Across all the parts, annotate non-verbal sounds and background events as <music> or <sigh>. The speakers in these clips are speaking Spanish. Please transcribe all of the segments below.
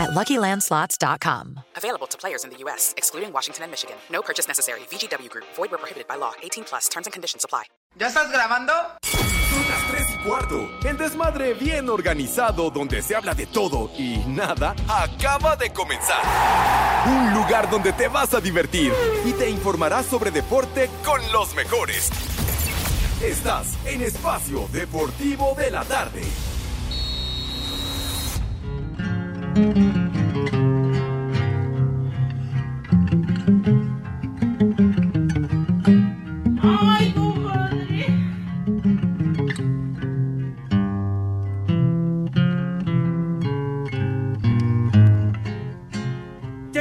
at LuckyLandSlots.com. Available to players in the U.S., excluding Washington and Michigan. No purchase necessary. VGW Group. Void where prohibited by law. 18 plus. Terms and conditions apply. ¿Ya estás grabando? Son las 3 y cuarto. El desmadre bien organizado donde se habla de todo y nada acaba de comenzar. Un lugar donde te vas a divertir y te informarás sobre deporte con los mejores. Estás en Espacio Deportivo de la Tarde.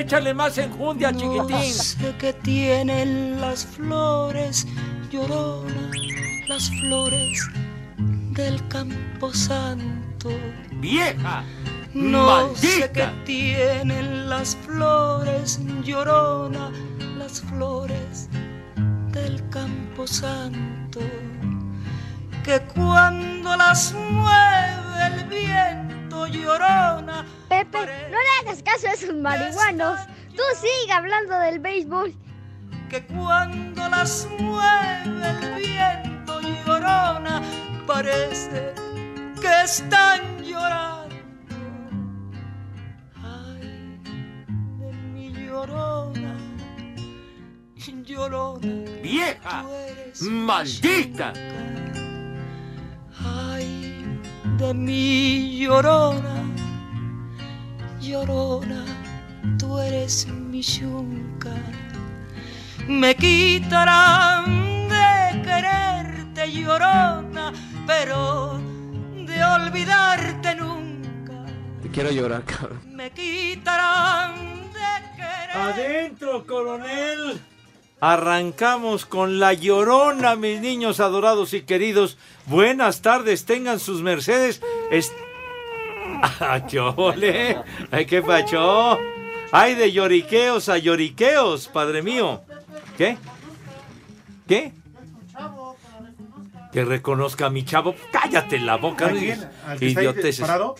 Échale más enjundia, chiquitín. No sé qué tienen las flores, llorona, las flores del campo santo. ¡Vieja! No sé qué tienen las flores, llorona, las flores del campo santo. Que cuando las mueve el viento llorona. Pepe, no le hagas caso a esos marihuanos. Tú sigue hablando del béisbol. que cuando las mueve el viento llorona, parece que están llorando. Ay, de mi llorona, llorona. ¡Vieja! tú eres mi ¡Maldita! De mi llorona, llorona, tú eres mi yunca. Me quitarán de quererte, llorona, pero de olvidarte nunca. Quiero llorar, cabrón. Me quitarán de quererte. ¡Adentro, coronel! Arrancamos con la llorona, mis niños adorados y queridos. Buenas tardes, tengan sus mercedes. Es... <laughs> ¡Ah, qué ole! ¡Ay, qué pacho! ¡Ay, de lloriqueos a lloriqueos, padre mío! ¿Qué? ¿Qué? Que reconozca a mi chavo. ¡Cállate la boca! ¿A quién? ¿Al que está ahí Idioteces. parado?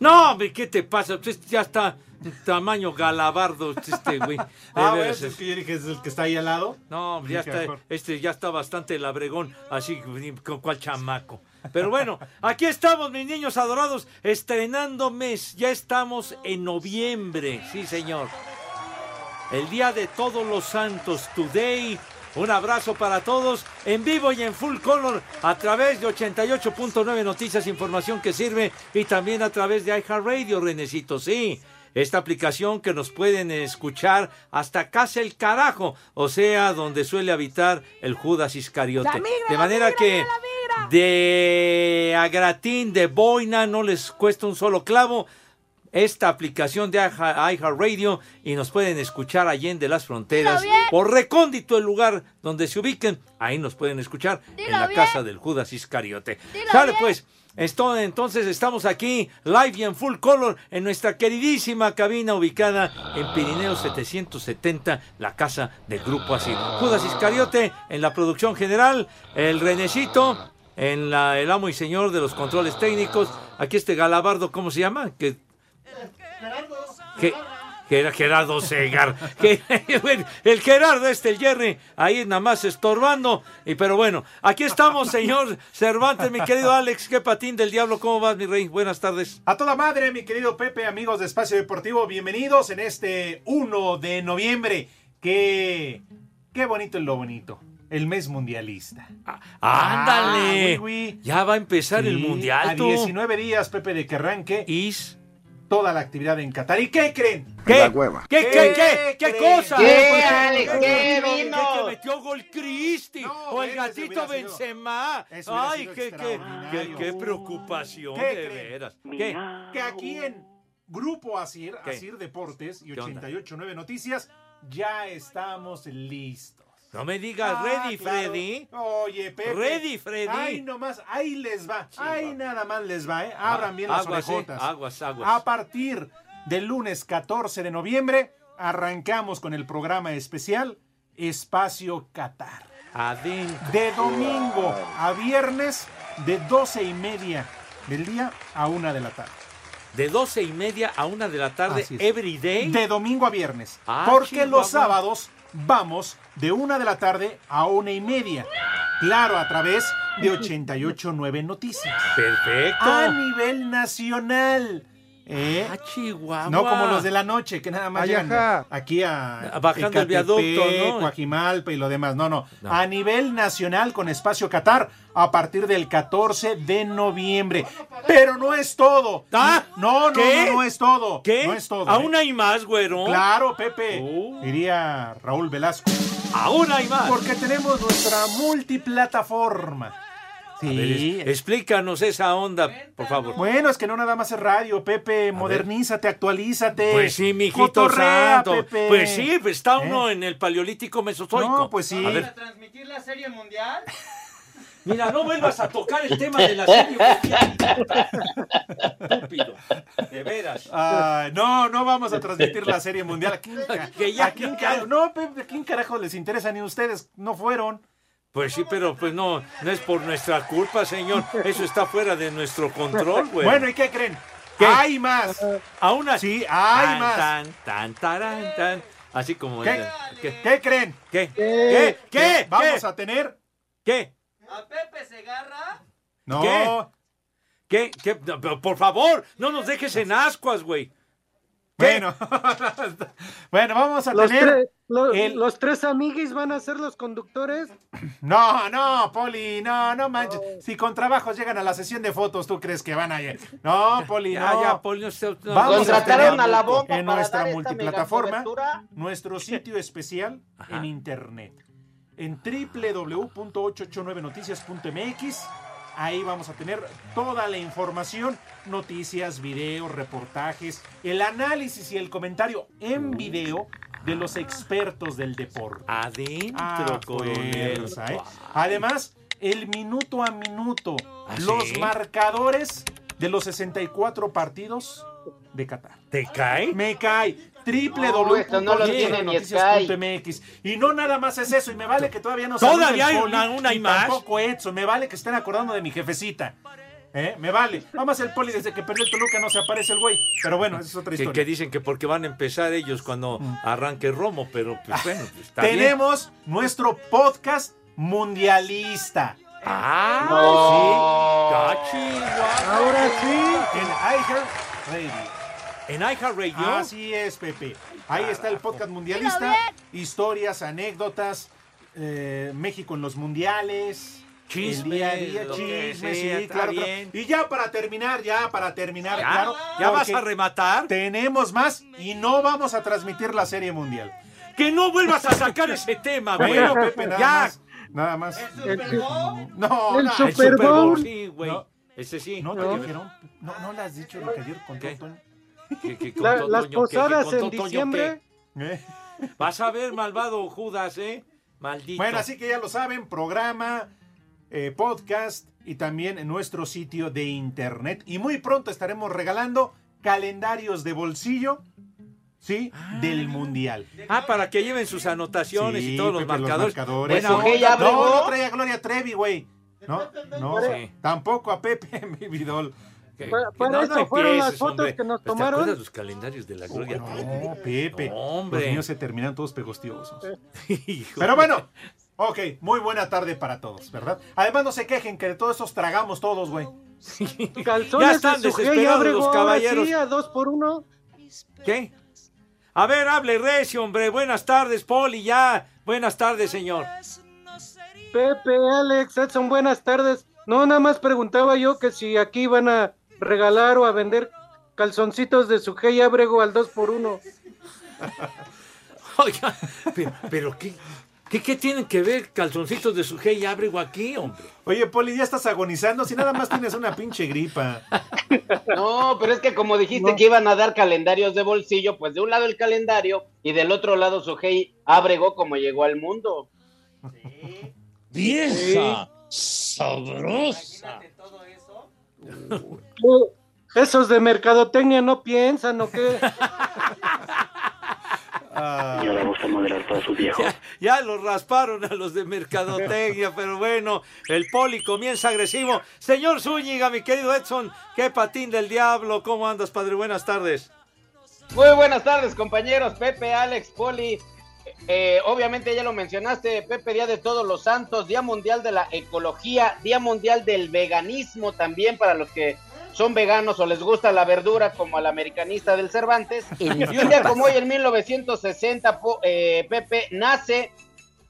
No, hombre, ¿qué te pasa? Pues ya está tamaño galabardo este güey. <laughs> Ah, es que yo dije es el que está ahí al lado. no, ya está, este ya está bastante labregón, así con cual chamaco. Pero bueno, aquí estamos, mis niños adorados, estrenando mes. Ya estamos en noviembre, sí, señor. El día de todos los santos, today. Un abrazo para todos en vivo y en full color a través de 88.9 Noticias, información que sirve y también a través de iHeartRadio, Renecito, sí. Esta aplicación que nos pueden escuchar hasta casa el carajo, o sea, donde suele habitar el Judas Iscariote. de manera que de a gratín, de boina, no les cuesta un solo clavo esta aplicación de iHeart- iHeartRadio y nos pueden escuchar allende las fronteras por recóndito el lugar donde se ubiquen. Ahí nos pueden escuchar en la casa del Judas Iscariote. Sale pues. Entonces estamos aquí live y en full color en nuestra queridísima cabina ubicada en Pirineo 770, la casa del Grupo Así. Judas Iscariote en la producción general, el Renecito en la, el amo y señor de los controles técnicos. Aquí este Galabardo, ¿cómo se llama? Que que, que Gerardo Segar. Que, <laughs> el Gerardo este, el Jerry, ahí nada más estorbando. Y pero bueno, aquí estamos, señor Cervantes, mi querido Alex, qué patín del diablo, ¿cómo vas, mi rey? Buenas tardes. A toda madre, mi querido Pepe, amigos de Espacio Deportivo, bienvenidos en este 1 de noviembre. Qué, qué bonito es lo bonito. El mes mundialista. Ándale. Ah, oui, oui. Ya va a empezar el mundial. A tú. 19 días, Pepe, de que arranque Is. Toda la actividad en Qatar. ¿Y qué creen? ¿Qué? hueva. ¿Qué, qué, qué, qué, creen? cosa? ¿Qué, Alex? ¿Qué ¿Qué, vino? que metió gol Cristi No, o el gatito sido- Benzema. hubiera Ay, sido qué, qué, qué, qué preocupación, ¿Qué de creen? veras. ¿Qué? Que aquí en Grupo Asir, ¿Qué? Asir Deportes y ¿Qué onda? 889 Noticias, ya estamos listos. No me digas, Ah, ready, claro. Freddy. Oye, Pepe. Ready, Freddy. Ay, nomás, ahí les va. ahí va. nada más les va, ¿eh? Abran bien las aguas, eh, orejotas. aguas, aguas. A partir del lunes 14 de noviembre, arrancamos con el programa especial Espacio Qatar. Adentro. De domingo a viernes, de 12 y media del día a una de la tarde. De doce y media a una de la tarde, every day. De domingo a viernes. Ah, porque Chihuahua. los sábados vamos de una de la tarde a una y media. Claro, a través de <laughs> 88.9 Noticias. Perfecto. A nivel nacional. ¿Eh? Ah, Chihuahua. No como los de la noche, que nada más Ay, llegan ajá. aquí a Bajando el viaducto, ¿no? Coajimalpa y lo demás. No, no, No. A nivel nacional con Espacio Qatar a partir del 14 de noviembre. Pero no es todo. Ah, no, no, ¿qué? no, no es todo. ¿Qué? No es todo. Aún ¿eh? hay más, güero. Claro, Pepe. Oh. Diría Raúl Velasco. Aún hay más. Porque tenemos nuestra multiplataforma. A ver, Sí. explícanos esa onda, por favor. Bueno, es que no nada más es radio, Pepe. Modernízate, actualízate. Pues sí, mijito Cotorrea, santo. Pepe. Pues sí, pues está ¿Eh? uno en el paleolítico mesozoico. No, pues sí. A ver, transmitir la serie mundial? <laughs> mira, no vuelvas a tocar el tema de la serie. mundial. Estúpido. De veras. No, no vamos a transmitir la serie mundial. ¿A quién, <laughs> Que ya- a quién no, Pepe, ¿a quién carajo les interesa? Ni ustedes no fueron. Pues sí, pero pues no, no es por nuestra culpa, señor. Eso está fuera de nuestro control, güey. Bueno, ¿y qué creen? ¿Qué? Hay más. aún así. Sí, hay tan, más. Tan, tan, tarán, tan. Así como. ¿Qué? ¿Qué? ¿Qué creen? ¿Qué? ¿Qué? ¿Qué? Vamos ¿Qué? a tener. ¿Qué? ¿A Pepe Segarra? No. ¿Qué? ¿Qué? ¿Qué? Por favor, no nos dejes en ascuas, güey. Bueno. <laughs> bueno, vamos a Los, tener. tres- lo- el- los tres amiguis van a ser los conductores. <clears throat> No, no, Poli, no, no manches. Si con trabajos llegan a la sesión de fotos, ¿tú crees que van a ir? <laughs> No, Poli, no. ya, Poli, no se- Vamos a Contrataron tener a la bomba en para nuestra dar multiplataforma nuestro sitio especial en internet en www.889noticias.mx ahí vamos a tener toda la información noticias videos reportajes el análisis y el comentario en video de los expertos del deporte Adentro, Ah, coronel. fuerza, ¿eh? Además, el minuto a minuto, ¿Ah, los sí? marcadores de los 64 partidos de Qatar. ¿Te cae? Me cae No, esto no lo www.noticias.mx y no nada más es eso y me vale que todavía no Todavía hay una- una más. tampoco Edson me vale que estén acordando de mi jefecita ¿Eh? me vale vamos el Poli desde que perdió el Toluca no se aparece el güey pero bueno esa es otra Que, historia que dicen que porque van a empezar ellos cuando arranque Romo, pero pues bueno, pues, está bien. tenemos nuestro podcast mundialista Ah, sí. Cachi, guau. Ahora sí. en iHeartRadio En iHeartRadio. Así es, Pepe. Ahí está el podcast mundialista. Historias, anécdotas, eh, México en los mundiales. Chismes, el día a sea, sí, claro, claro. bien. Y ya para terminar, ya para terminar, ¿Ya? claro. ¿Ya vas a rematar? Tenemos más y no vamos a transmitir la serie mundial. Que no vuelvas a sacar ese tema, güey. Bueno, Pepe, nada ya. más. Nada más. El, No, el no, El Super Bowl. sí, güey. No. Ese sí. no te No. dijeron. No, no le has dicho lo que ayer contó Las Toño, que- que posadas en Toño, diciembre. ¿Eh? Vas a ver, malvado Judas, ¿eh? Maldito. Bueno, así que ya lo saben, programa, eh, podcast y también en nuestro sitio de internet. Y muy pronto estaremos regalando calendarios de bolsillo, ¿sí? Del Mundial. Ah, para que lleven sus anotaciones Sí, y todos los Pepe, marcadores. marcadores. Buena Eso que onda. ya No, Abrego. no trae a Gloria Trevi, güey. No, no, Sí. tampoco a Pepe, <laughs> mi vidol. Que- Para- eso fueron las fotos hombre. que nos ¿Te tomaron? acuerdas los calendarios de la Gloria Trevi? No, Pepe. Hombre. Los míos se terminan todos pegostiosos. <laughs> <laughs> Hijo. Pero bueno, ok, muy buena tarde para todos, ¿verdad? Además, no se quejen que de todos esos tragamos todos, güey. <laughs> Calzones Ya están desesperados los caballeros. sí, a dos por uno. ¿Qué? A ver, hable recio, hombre. Buenas tardes, Poli, ya. Buenas tardes, señor. Pepe, Alex, Edson, buenas tardes. No, nada más preguntaba yo que si aquí van a regalar o a vender calzoncitos de Sujei Ábrego al dos por uno. <laughs> Oiga, pero, pero ¿qué, qué, qué tienen que ver calzoncitos de su y abrigo aquí, hombre? Oye, Poli, ya estás agonizando si nada más tienes una pinche gripa. No, pero es que como dijiste No. que iban a dar calendarios de bolsillo, pues de un lado el calendario y del otro lado Sujei Ábrego como llegó al mundo. Vieja sabrosa. Uh, Esos de mercadotecnia no piensan, ¿o qué? Ah, Ya le gusta moderar para sus viejos. Ya, ya los rasparon a los de mercadotecnia, pero bueno, el poli comienza agresivo. Señor Zúñiga, mi querido Edson, qué patín del diablo, ¿cómo andas, padre? Buenas tardes. Muy buenas tardes, compañeros. Pepe, Alex, Poli. Eh, obviamente ya lo mencionaste, Pepe, Día de Todos los Santos, Día Mundial de la Ecología, Día Mundial del Veganismo también para los que son veganos o les gusta la verdura como al americanista del Cervantes. <laughs> Y un día como hoy, en 1960, po- eh, Pepe, nace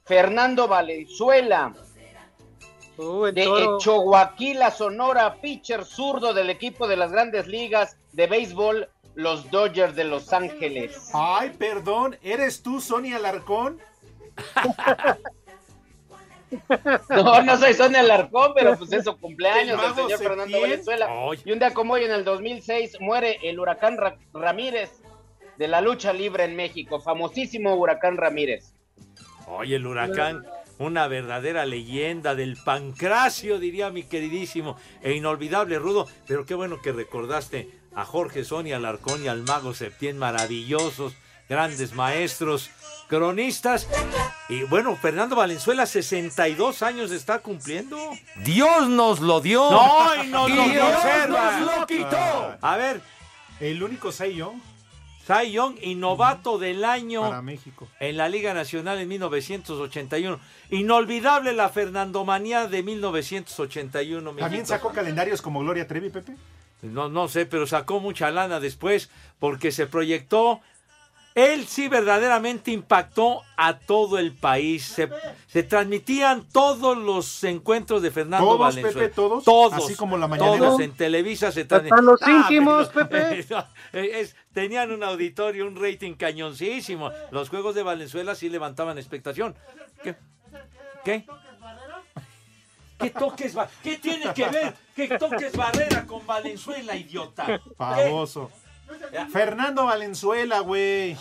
Fernando Valenzuela. Uh, de. Choaquila, Sonora, pitcher zurdo del equipo de las grandes ligas de béisbol, los Dodgers de Los Ángeles. Ay, perdón, ¿eres tú, Sonia Alarcón? <laughs> No, no soy Sonia Alarcón, pero pues es su cumpleaños El del señor Fernando. Valenzuela. Y un día como hoy, en el 2006, muere el huracán Ra- Ramírez de la lucha libre en México. Famosísimo huracán Ramírez. Oye, el huracán, una verdadera leyenda del pancracio, diría mi queridísimo e inolvidable Rudo. Pero qué bueno que recordaste a Jorge Sonia Alarcón y al mago Septién, maravillosos, grandes maestros, cronistas. Y bueno, Fernando Valenzuela, 62 años está cumpliendo. Dios nos lo dio. No, y nos lo Dios conserva. nos lo quitó. A ver, El único Cy Young Cy Young y novato del año para México. en la Liga Nacional en 1981. Inolvidable la Fernandomanía de 1981. ¿También sacó calendarios como Gloria Trevi, Pepe? No, no sé, pero sacó mucha lana después porque se proyectó. Él sí verdaderamente impactó a todo el país. Se, se transmitían todos los encuentros de Fernando ¿Todos, Valenzuela. Pepe, todos? Todos. Así como la mañanera. Todos en Televisa se transmitían. los Ah, íntimos, pero- Pepe. <laughs> no, es- tenían un auditorio, un rating cañoncísimo. Los juegos de Valenzuela sí levantaban expectación. ¿Qué? ¿Qué? ¿Qué toques va- ¿Qué tiene que ver? ¿Qué toques barrera con Valenzuela, idiota? Famoso. Fernando Valenzuela, güey.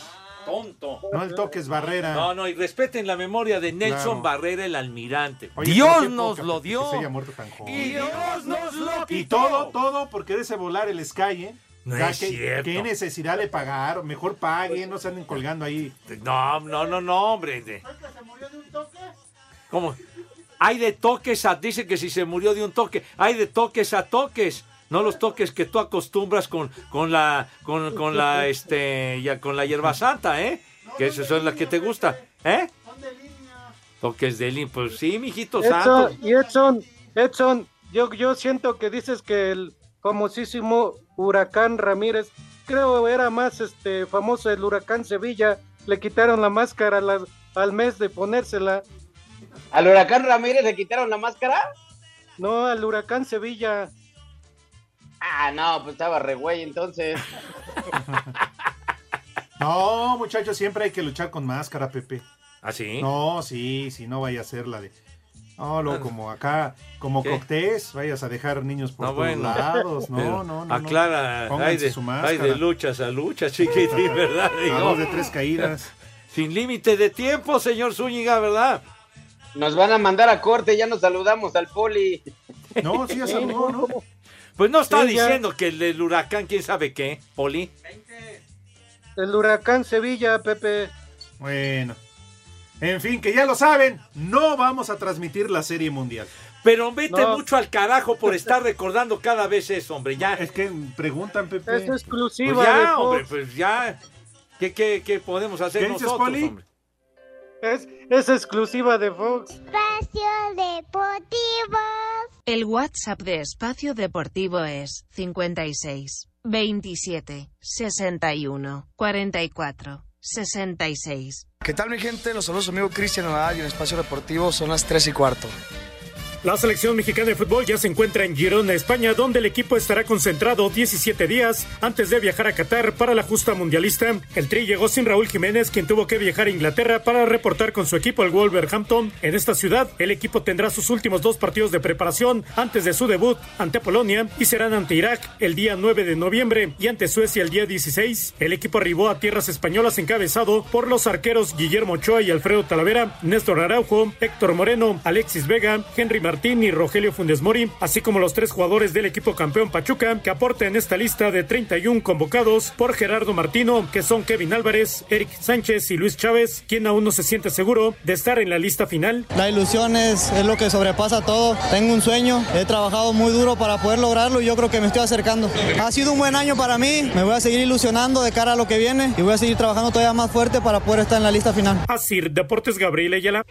Tonto. No el toques barrera. No, no, y respeten la memoria de Nelson Claro. Barrera, el almirante. Oye, Dios nos lo dio. Que se haya muerto tan joven. Y Dios nos lo Y quitó. todo, todo por quererse volar el Sky, ¿eh? No O sea, es ¿qué, cierto. qué necesidad de pagar? Mejor paguen, no se anden colgando ahí. No, no, no, no, hombre. de- ¿Cómo? Hay de toques a. Dice que si se murió de un toque, hay de toques a toques. No los toques que tú acostumbras con, con la, con, con la, este, ya con la hierba santa, ¿eh? Que esas son las que te gusta, ¿eh? Toques de línea, pues sí, mijito santo. Y Edson, Edson, yo, yo siento que dices que el famosísimo huracán Ramírez, creo era más este famoso el huracán Sevilla, le quitaron la máscara la- al mes de ponérsela. ¿Al huracán Ramírez le quitaron la máscara? No, al huracán Sevilla. Ah, no, pues estaba re güey entonces. <laughs> No, muchachos, siempre hay que luchar con máscara, Pepe. ¿Ah, sí? No, sí, sí, no vaya a ser la de. No, luego como acá, como ¿Qué? Coctés, vayas a dejar niños por No, todos bueno. lados. No, <laughs> no, no. Aclara, no. hay Pónganse de, su hay máscara. de luchas a luchas, chiquitín, <laughs> ¿verdad? A Digo, dos de tres caídas. sin límite de tiempo, señor Zúñiga, ¿verdad? Nos van a mandar a corte, ya nos saludamos al poli. No, sí, ya saludó, ¿no? Pues no está Sí, ya. diciendo que el, del huracán, quién sabe qué, Poli. El huracán Sevilla, Pepe. Bueno. En fin, que ya lo saben, no vamos a transmitir la Serie Mundial. Pero vete No. mucho al carajo por estar recordando cada vez eso, hombre, ya. Es que preguntan, Pepe. Es Pues exclusiva de ya, Fox. hombre, pues ya. ¿Qué, qué, qué podemos hacer ¿Qué dices, nosotros, Poli? hombre? Es, es exclusiva de Fox. Espacio Deportivo. El WhatsApp de Espacio Deportivo es 56 27 61 44 66. ¿Qué tal mi gente? Los saludos amigo Cristian Nadal y en Espacio Deportivo son las 3 y cuarto. La selección mexicana de fútbol ya se encuentra en Girona, España, donde el equipo estará concentrado 17 días antes de viajar a Qatar para la justa mundialista. El Tri llegó sin Raúl Jiménez, quien tuvo que viajar a Inglaterra para reportar con su equipo al Wolverhampton. En esta ciudad, el equipo tendrá sus últimos dos partidos de preparación antes de su debut ante Polonia y serán ante Irak el día 9 de noviembre y ante Suecia el día 16. El equipo arribó a tierras españolas encabezado por los arqueros Guillermo Ochoa y Alfredo Talavera, Néstor Araujo, Héctor Moreno, Alexis Vega, Henry Martín y Rogelio Funes Mori, así como los tres jugadores del equipo campeón Pachuca, que aporta en esta lista de 31 convocados por Gerardo Martino, que son Kevin Álvarez, Eric Sánchez y Luis Chávez, quien aún no se siente seguro de estar en la lista final. La ilusión es, es lo que sobrepasa todo. Tengo un sueño, he trabajado muy duro para poder lograrlo y yo creo que me estoy acercando. Ha sido un buen año para mí, me voy a seguir ilusionando de cara a lo que viene y voy a seguir trabajando todavía más fuerte para poder estar en la lista final. Así, Deportes Gabriel Ayala.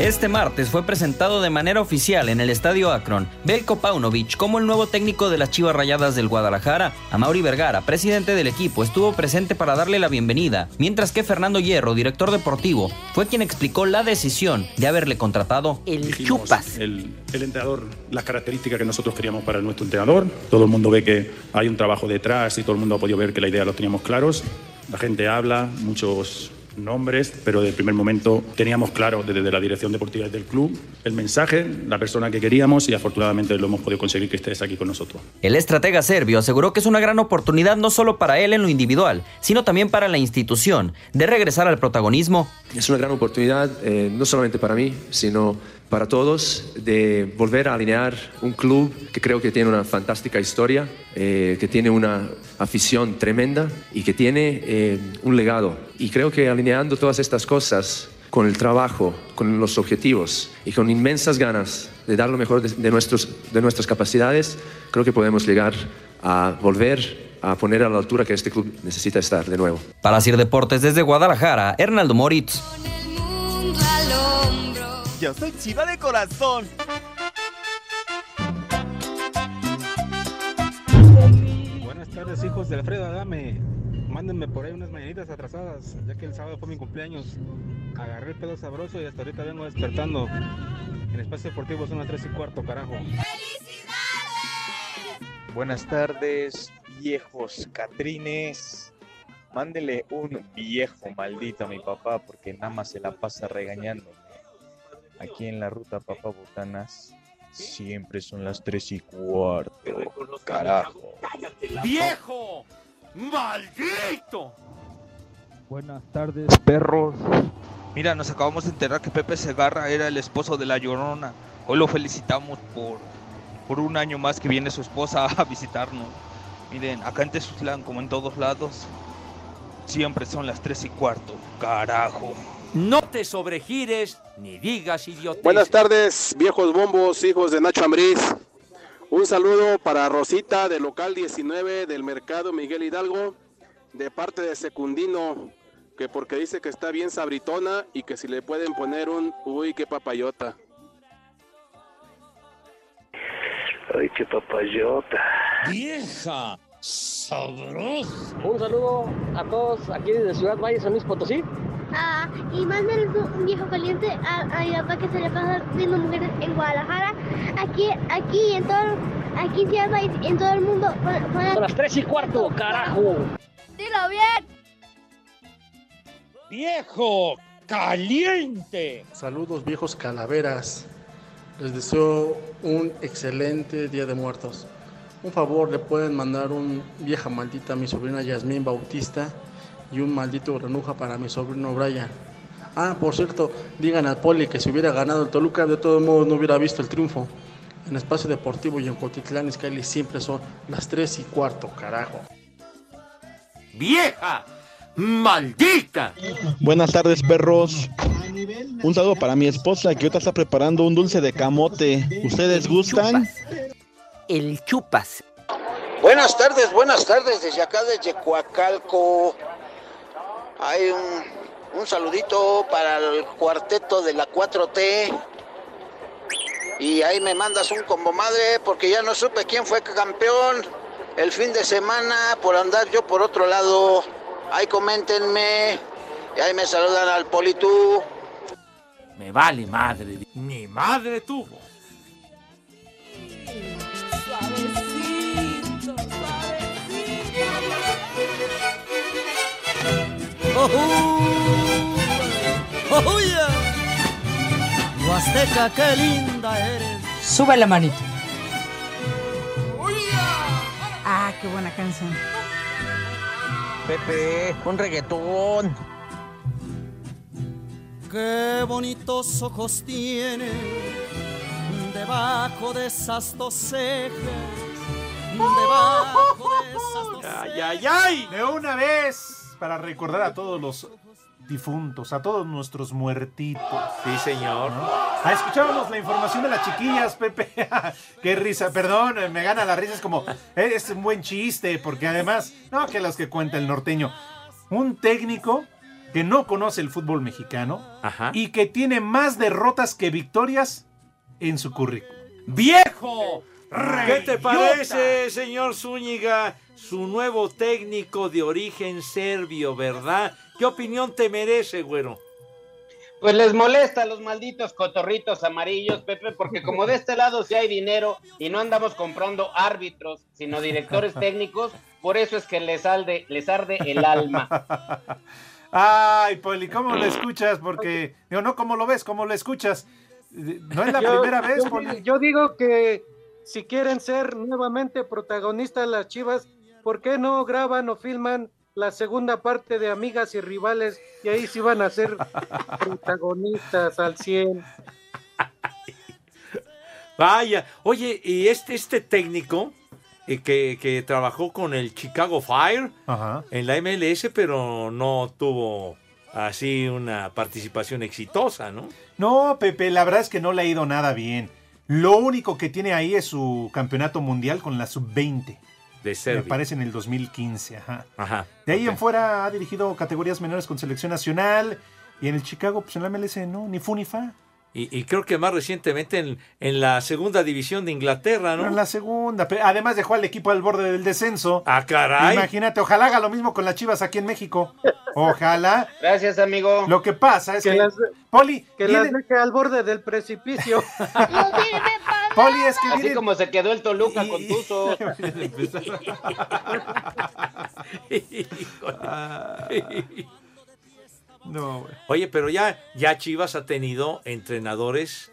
Este martes fue presentado de manera oficial en el Estadio Akron Belko Paunovic como el nuevo técnico de las Chivas Rayadas del Guadalajara. Amauri Vergara, presidente del equipo, estuvo presente para darle la bienvenida, mientras que Fernando Hierro, director deportivo, fue quien explicó la decisión de haberle contratado el Chupas. El, el entrenador, las características que nosotros queríamos para nuestro entrenador. Todo el mundo ve que hay un trabajo detrás y todo el mundo ha podido ver que la idea lo teníamos claros. La gente habla, muchos nombres, pero desde el primer momento teníamos claro desde la dirección deportiva del club el mensaje, la persona que queríamos y afortunadamente lo hemos podido conseguir que estés aquí con nosotros. El estratega serbio aseguró que es una gran oportunidad no solo para él en lo individual, sino también para la institución de regresar al protagonismo. Es una gran oportunidad eh, no solamente para mí, sino para todos de volver a alinear un club que creo que tiene una fantástica historia, eh, que tiene una afición tremenda y que tiene eh, un legado. Y creo que alineando todas estas cosas con el trabajo, con los objetivos y con inmensas ganas de dar lo mejor de, nuestros, de nuestras capacidades, creo que podemos llegar a volver a poner a la altura que este club necesita estar de nuevo. Para Sir Deportes desde Guadalajara, Hernaldo Moritz. Yo soy chiva de corazón. Buenas tardes, hijos de Alfredo Adame. Mándenme por ahí unas mañanitas atrasadas, ya que el sábado fue mi cumpleaños. Agarré el pedo sabroso y hasta ahorita vengo despertando. En Espacio Deportivo son las 3 y cuarto, carajo. Buenas tardes, viejos catrines. Mándele un viejo maldito a mi papá porque nada más se la pasa regañando. Aquí en la ruta Papá Botanas siempre son las 3 y cuarto. Carajo. ¡Viejo! ¡Maldito! Buenas tardes, perros. Mira, nos acabamos de enterar que Pepe Segarra era el esposo de la Llorona. Hoy lo felicitamos por, por un año más que viene su esposa <laughs> a visitarnos. Miren, acá en Tezutlán, como en todos lados, siempre son las 3 y cuarto. Carajo. No te sobregires ni digas idiota. Buenas tardes, viejos bombos, hijos de Nacho Ambriz. Un saludo para Rosita del local 19 del mercado Miguel Hidalgo, de parte de Secundino, que porque dice que está bien sabritona y que si le pueden poner un uy, qué papayota. Ay, qué papayota. Vieja sabrosa. Un saludo a todos aquí desde Ciudad Valle, San Luis Potosí. Ah, y mándenle un viejo caliente a, a mi papá que se le pasa viendo mujeres en Guadalajara. Aquí, aquí en todo, aquí en Ciudad y en todo el mundo. Pon- pon- Son las 3 y cuarto, carajo. Dilo bien. Viejo caliente. Saludos viejos calaveras. Les deseo un excelente Día de Muertos. Un favor, le pueden mandar un vieja maldita a mi sobrina Yasmín Bautista y un maldito granuja para mi sobrino Brian. Ah, por cierto, digan al Poli que si hubiera ganado el Toluca, de todos modos no hubiera visto el triunfo. En Espacio Deportivo y en Cotitlán Izcalli siempre son las 3 y cuarto, carajo. ¡Vieja! ¡Maldita! Buenas tardes, perros. Un saludo para mi esposa que ahorita está preparando un dulce de camote. ¿Ustedes gustan? El chupas. Buenas tardes, buenas tardes desde acá desde Coacalco. Hay un, un saludito para el cuarteto de la 4T. Y ahí me mandas un combo madre porque ya no supe quién fue campeón el fin de semana por andar yo por otro lado. Ahí coméntenme. Y ahí me saludan al Politú. Me vale madre. Ni madre tuvo. Huasteca, qué linda eres. Sube la manita. Ah, qué buena canción. Pepe, un reggaetón. Qué bonitos ojos tiene debajo de esas dos cejas. Debajo de esas dos ¡Ay, ay, ay! De una vez, para recordar a todos los difuntos, a todos nuestros muertitos. Sí, señor. Ah, escuchábamos la información de las chiquillas, Pepe. <laughs> Qué risa, perdón, me gana la risa, es como, eh, es un buen chiste, porque además, no que los que cuenta el norteño, un técnico que no conoce el fútbol mexicano y que tiene más derrotas que victorias en su currículum. ¡Viejo! ¿Qué te parece, señor Zúñiga? Su nuevo técnico de origen serbio, ¿verdad? ¿Qué opinión te merece, güero? Pues les molesta a los malditos cotorritos amarillos, Pepe, porque como de este lado sí hay dinero y no andamos comprando árbitros, sino directores técnicos, por eso es que les arde, les arde el alma. Ay, Poli, ¿cómo lo escuchas? Porque, digo, no, ¿cómo lo ves? ¿Cómo lo escuchas? No es la Yo- primera vez, yo, Poli. yo digo que si quieren ser nuevamente protagonistas las Chivas, ¿por qué no graban o filman la segunda parte de Amigas y Rivales? Y ahí sí van a ser <laughs> protagonistas al 100. Vaya, oye, y este, este técnico eh, que, que trabajó con el Chicago Fire en la MLS, pero no tuvo así una participación exitosa, ¿no? No, Pepe, la verdad es que no le ha ido nada bien. Lo único que tiene ahí es su campeonato mundial con la sub-20. De Me Serbia. parece en el 2015, ajá. Ajá. De ahí en fuera ha dirigido categorías menores con selección nacional. Y en el Chicago, pues en la MLS no, ni fu ni fa. Y, y creo que más recientemente en, en la segunda división de Inglaterra, Pero ¿no? en la segunda. pe- Además dejó al equipo al borde del descenso. Ah, caray. Imagínate, ojalá haga lo mismo con las chivas aquí en México. Ojalá. Gracias, amigo. Lo que pasa es que. Que las- Poli, Que viene- las deje al borde del precipicio. <laughs> Poli, es que Así como se quedó el Toluca con Tuzo. <laughs> <laughs> No, güey. Oye, pero ya, ya Chivas ha tenido entrenadores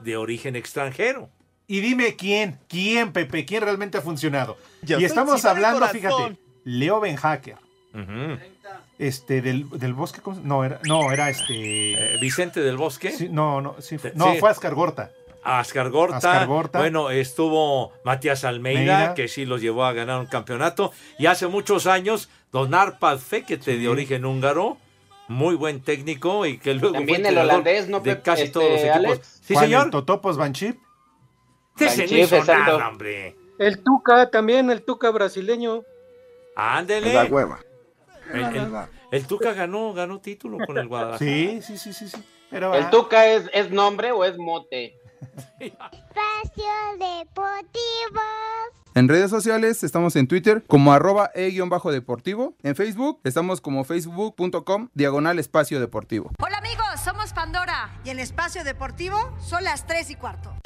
de origen extranjero. Y dime quién, quién, Pepe, quién realmente ha funcionado. Yo y estamos hablando, fíjate, Leo Ben Hacker. Este, del, del bosque, ¿cómo se- no, era, no, era este. Eh, Vicente del Bosque. Sí, no, no, Sí. no, fue Ascar Gorta. Ascar Gorta. Ascar Gorta. Bueno, estuvo Matías Almeida, que sí los llevó a ganar un campeonato. Y hace muchos años, Don Arpad Fekete, de origen húngaro, muy buen técnico y que luego También fue el holandés, ¿no, de casi Este, todos los equipos. Alex? Sí, ¿Cuál, señor. Totopos Banchip. No Banchif, hizo exacto. nada, hombre. El Tuca, también el Tuca brasileño. Ándele. La hueva. El, el- el Tuca ganó, ganó título con el <laughs> Guadalajara. Sí, sí, sí, sí, sí. Pero, ¿El ah, Tuca es, es nombre o es mote? Espacio Deportivo. En redes sociales estamos en Twitter como arroba e-deportivo. En Facebook estamos como facebook.com diagonal espacio deportivo. Hola amigos, somos Pandora. Y en Espacio Deportivo son las 3 y cuarto.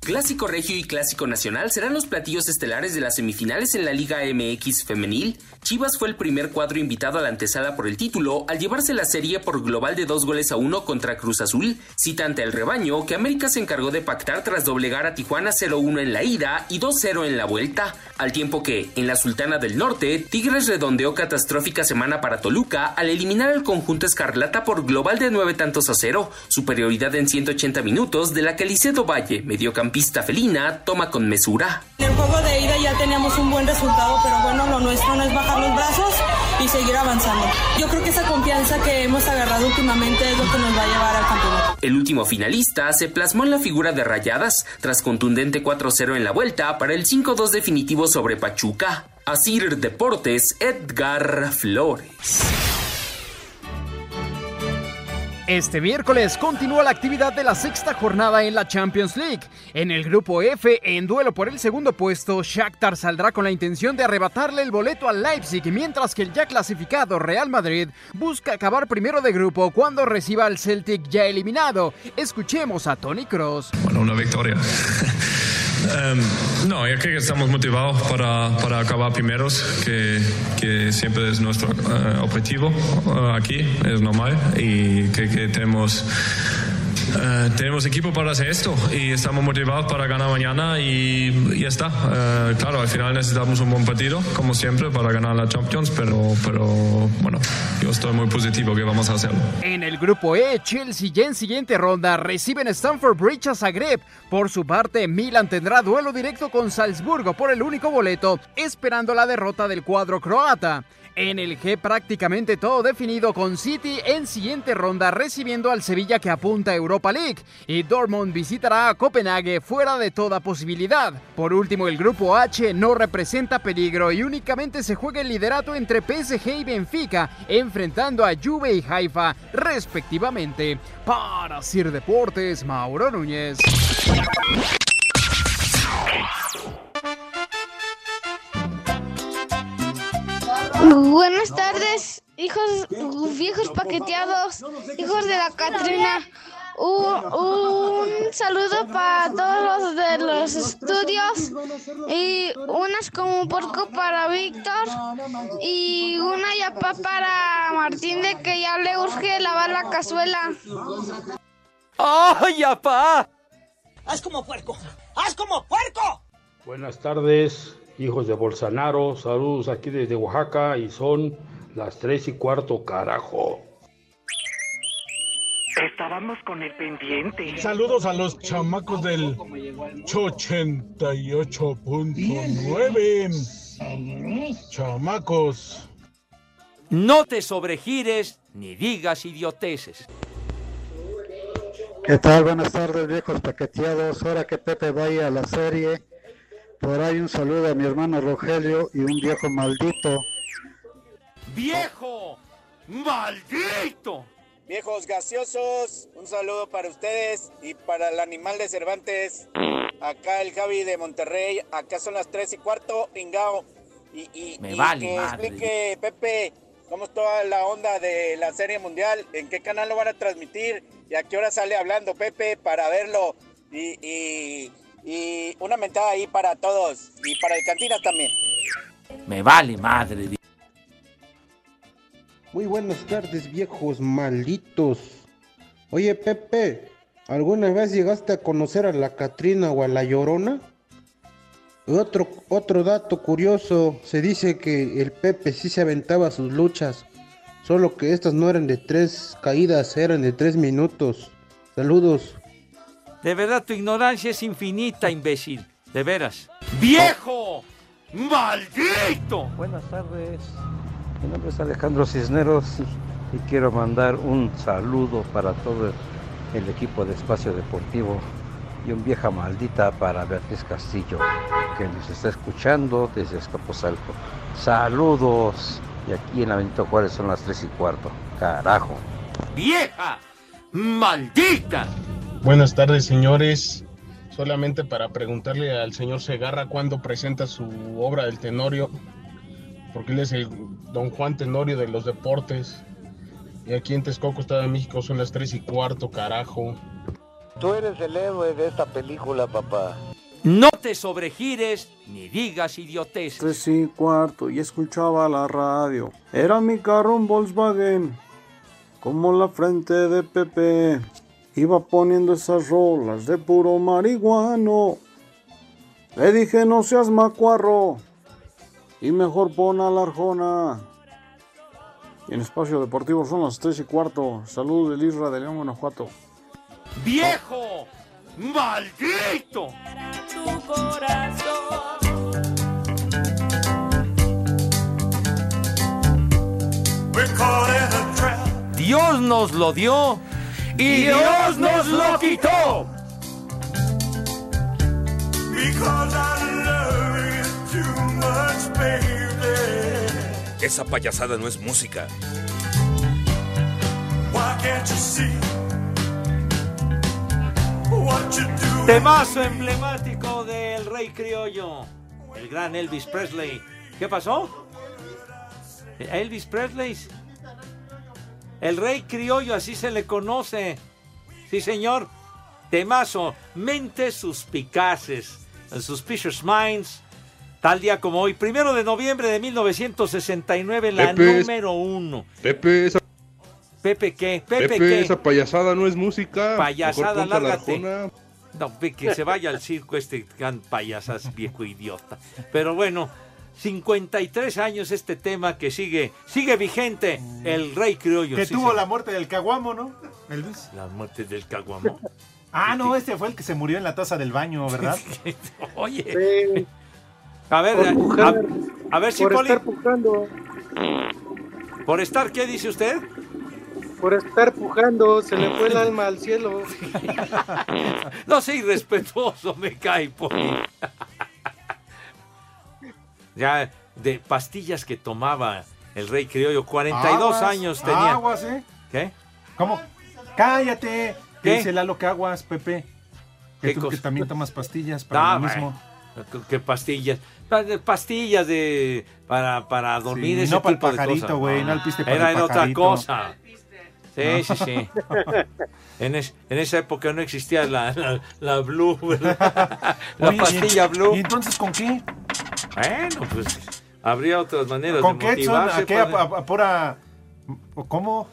Clásico Regio y Clásico Nacional serán los platillos estelares de las semifinales en la Liga MX femenil. Chivas fue el primer cuadro invitado a la antesala por el título al llevarse la serie por global de dos goles a uno contra Cruz Azul, cita ante el rebaño que América se encargó de pactar tras doblegar a Tijuana 0-1 en la ida y 2-0 en la vuelta, al tiempo que, en la Sultana del Norte, Tigres redondeó catastrófica semana para Toluca al eliminar al conjunto escarlata por global de nueve tantos a cero, superioridad en 180 minutos de la que Licedo Valle, mediocampista felina, toma con mesura. En el juego de ida ya teníamos un buen resultado, pero bueno, lo nuestro no es bajar los brazos y seguir avanzando. Yo creo que esa confianza que hemos agarrado últimamente es lo que nos va a llevar al campeonato. El último finalista se plasmó en la figura de Rayadas, tras contundente 4-0 en la vuelta para el 5-2 definitivo sobre Pachuca. Asir Deportes, Edgar Flores. Este miércoles continúa la actividad de la sexta jornada en la Champions League. En el grupo F, en duelo por el segundo puesto, Shakhtar saldrá con la intención de arrebatarle el boleto al Leipzig, mientras que el ya clasificado Real Madrid busca acabar primero de grupo cuando reciba al Celtic ya eliminado. Escuchemos a Tony Cross. Bueno, una victoria. Em, no, yo creo que estamos motivados para, para acabar primeros, que, que siempre es nuestro eh, objetivo eh, aquí, es normal, y creo que tenemos, eh, tenemos equipo para hacer esto y estamos motivados para ganar mañana y ya está. Eh, claro, al final necesitamos un buen partido, como siempre, para ganar la Champions, pero, pero bueno, yo estoy muy positivo que vamos a hacerlo. En el grupo E, Chelsea ya en siguiente ronda reciben Stamford Bridge a Zagreb. Por su parte, Milan tendrá duelo directo con Salzburgo por el único boleto, esperando la derrota del cuadro croata. En el G prácticamente todo definido con City en siguiente ronda recibiendo al Sevilla que apunta a Europa League y Dortmund visitará a Copenhague fuera de toda posibilidad. Por último el grupo H no representa peligro y únicamente se juega el liderato entre PSG y Benfica enfrentando a Juve y Haifa respectivamente. Para Sir Deportes, Mauro Núñez. Viejos paqueteados, hijos de la Catrina. Un, un saludo para todos los de los estudios y unas como porco para Víctor y una yapa para Martín de que ya le urge lavar la cazuela. ¡Ay, yapá! ¡Haz como puerco! ¡Haz como puerco! Buenas tardes, hijos de Bolsonaro. Saludos aquí desde Oaxaca y son las tres y cuarto, carajo. Estábamos con el pendiente. Saludos a los chamacos del 88.9. Chamacos. No te sobregires ni digas idioteces. ¿Qué tal? Buenas tardes, viejos paqueteados. Ahora que Pepe vaya a la serie, por ahí un saludo a mi hermano Rogelio y un viejo maldito. ¡Viejo! ¡Maldito! Viejos gaseosos, un saludo para ustedes y para el animal de Cervantes. Acá el Javi de Monterrey, acá son las tres y cuarto, Ingao. Y, y, Me y vale que madre. explique, Pepe, cómo es toda la onda de la serie mundial, en qué canal lo van a transmitir y a qué hora sale hablando Pepe para verlo. Y, y, y una mentada ahí para todos y para el Cantina también. Me vale madre. Muy buenas tardes, viejos malditos. Oye, Pepe, ¿alguna vez llegaste a conocer a la Catrina o a la Llorona? Otro, otro dato curioso, se dice que el Pepe sí se aventaba sus luchas, solo que estas no eran de tres caídas, eran de tres minutos. Saludos. De verdad, tu ignorancia es infinita, imbécil. De veras. ¡Viejo! ¡Maldito! Buenas tardes. Mi nombre es Alejandro Cisneros y quiero mandar un saludo para todo el equipo de Espacio Deportivo y un vieja maldita para Beatriz Castillo, que nos está escuchando desde Escaposalco. Saludos. Y aquí en la Benito Juárez son las 3 y cuarto. Carajo. ¡Vieja! ¡Maldita! Buenas tardes, señores. Solamente para preguntarle al señor Segarra cuándo presenta su obra del Tenorio, porque él es el don Juan Tenorio de los deportes. Y aquí en Texcoco, Estado de México, son las tres y cuarto, carajo. Tú eres el héroe de esta película, papá. No te sobregires ni digas idioteces. Tres y cuarto y escuchaba la radio. Era mi carro un Volkswagen, como la frente de Pepe. Iba poniendo esas rolas de puro marihuano. Le dije no seas macuarro y mejor pon a la Arjona. Y en espacio deportivo son las tres y cuarto. Saludos del Isra de León, Guanajuato. ¡Viejo! ¡Maldito! Dios nos lo dio y Dios nos lo quitó. Esa payasada no es música. can't you see what you do? Temazo emblemático del rey criollo, el gran Elvis Presley. ¿Qué pasó? Elvis Presley. El rey criollo, así se le conoce. Sí, señor. Temazo, mentes suspicaces, Suspicious Minds. Tal día como hoy, primero de noviembre de 1969, la Pepe, número uno. Pepe, esa, Pepe, ¿qué? Pepe, Pepe, ¿qué? esa payasada no es música. Payasada, la lárgate. No, que se vaya al circo este gran payasas viejo idiota. Pero bueno, 53 años este tema que sigue, sigue vigente, el rey criollo. Que sí, tuvo sí. la muerte del caguamo, ¿no? Elvis. La muerte del caguamo. Ah, no, este fue el que se murió en la taza del baño, ¿verdad? <laughs> Oye. A ver, Por a, pujar. a ver si por Poli- estar pujando, ¿Por estar qué dice usted? por estar pujando, se le fue el alma al cielo. <laughs> No sea irrespetuoso, me cae, Poli. <laughs> Ya, de pastillas que tomaba el rey criollo, 42 Aguas, años tenía. Aguas, ¿eh? ¿Qué? ¿Cómo? Cállate. ¿Qué? ¿Qué? Dice Lalo que aguas, Pepe. Que ¿Qué tú que también tomas pastillas para Ah, lo mismo. ¿Qué pastillas? Pastillas de para, para dormir Sí, ese no tipo de pajarito, güey, no al piste para Era el en otra cosa. Sí, No. sí, sí. <laughs> En, es- en esa época no existía la, la, la Blue, ¿verdad? La Oye, pastilla ¿y- Blue. ¿Y entonces con qué? Bueno, pues habría otras maneras ¿Con de qué, motivarse. ¿A qué? ¿A, padre. a- a pura... ¿O ¿Cómo?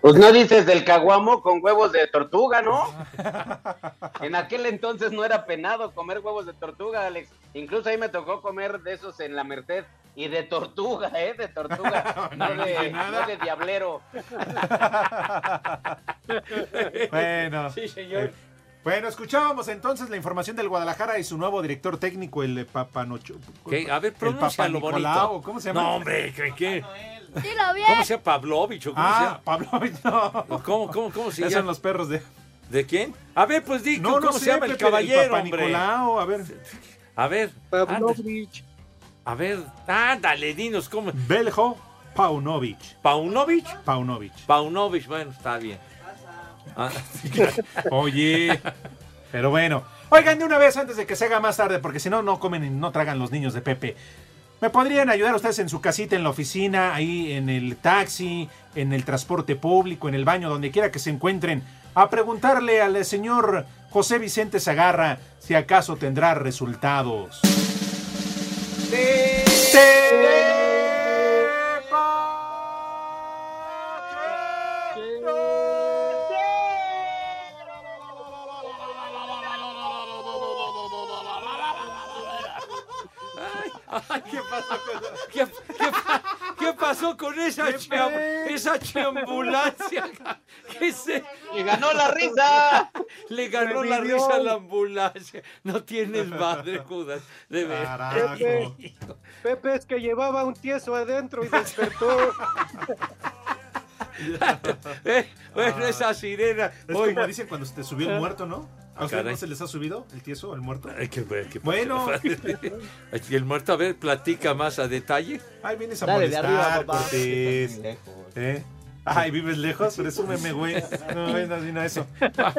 Pues no dices del caguamo con huevos de tortuga, ¿no? <laughs> En aquel entonces no era penado comer huevos de tortuga, Alex. Incluso ahí me tocó comer de esos en la Merced. Y de tortuga, ¿eh? De tortuga. <laughs> No de, no de diablero. <laughs> Bueno. Sí, señor. Eh, Bueno, escuchábamos entonces la información del Guadalajara y su nuevo director técnico, el Papanocho. ¿Qué? A ver, el pronúncialo bonito. ¿Cómo se llama? No, hombre, ¿qué? qué? Dilo bien. ¿Cómo se llama? ¿Pavlovich o cómo se Ah, no. ¿Cómo, cómo, cómo se Esos llama? son los perros de... ¿De quién? A ver, pues di, No, ¿cómo no se sé, llama el caballero, Papa hombre? Nicolau, a ver. A ver, Pavlovich. a ver, ándale, dinos cómo. Beljo Paunovic. ¿Paunovic? Paunovic. Paunovic, bueno, está bien. Ah, <laughs> Oye. Pero bueno. Oigan, de una vez antes de que se haga más tarde, porque si no, no comen y no tragan los niños de Pepe. ¿Me podrían ayudar ustedes en su casita, en la oficina, ahí en el taxi, en el transporte público, en el baño, donde quiera que se encuentren, a preguntarle al señor José Vicente Zagarra si acaso tendrá resultados? Ay, ¿qué qué, qué pa- qué pasó con esa, cham- esa chambulancia? ¿Qué se- ¡Le ganó la risa! Le ganó la risa a la ambulancia. No tienes madre, Judas. De verdad. Pepe, Pepe es que llevaba un tieso adentro y despertó. <laughs> Eh, bueno, esa sirena. Es como dicen cuando se te subió el muerto, ¿no? ¿A caray. no se les ha subido el tieso, el muerto? Que ver qué Bueno. Y <laughs> el muerto, a ver, platica más a detalle. Ay, vienes a Dale, de molestar, arriba, papá. Cortés. ¿Eh? Ay, vives lejos, presúmeme, güey. No, no, no, no, eso.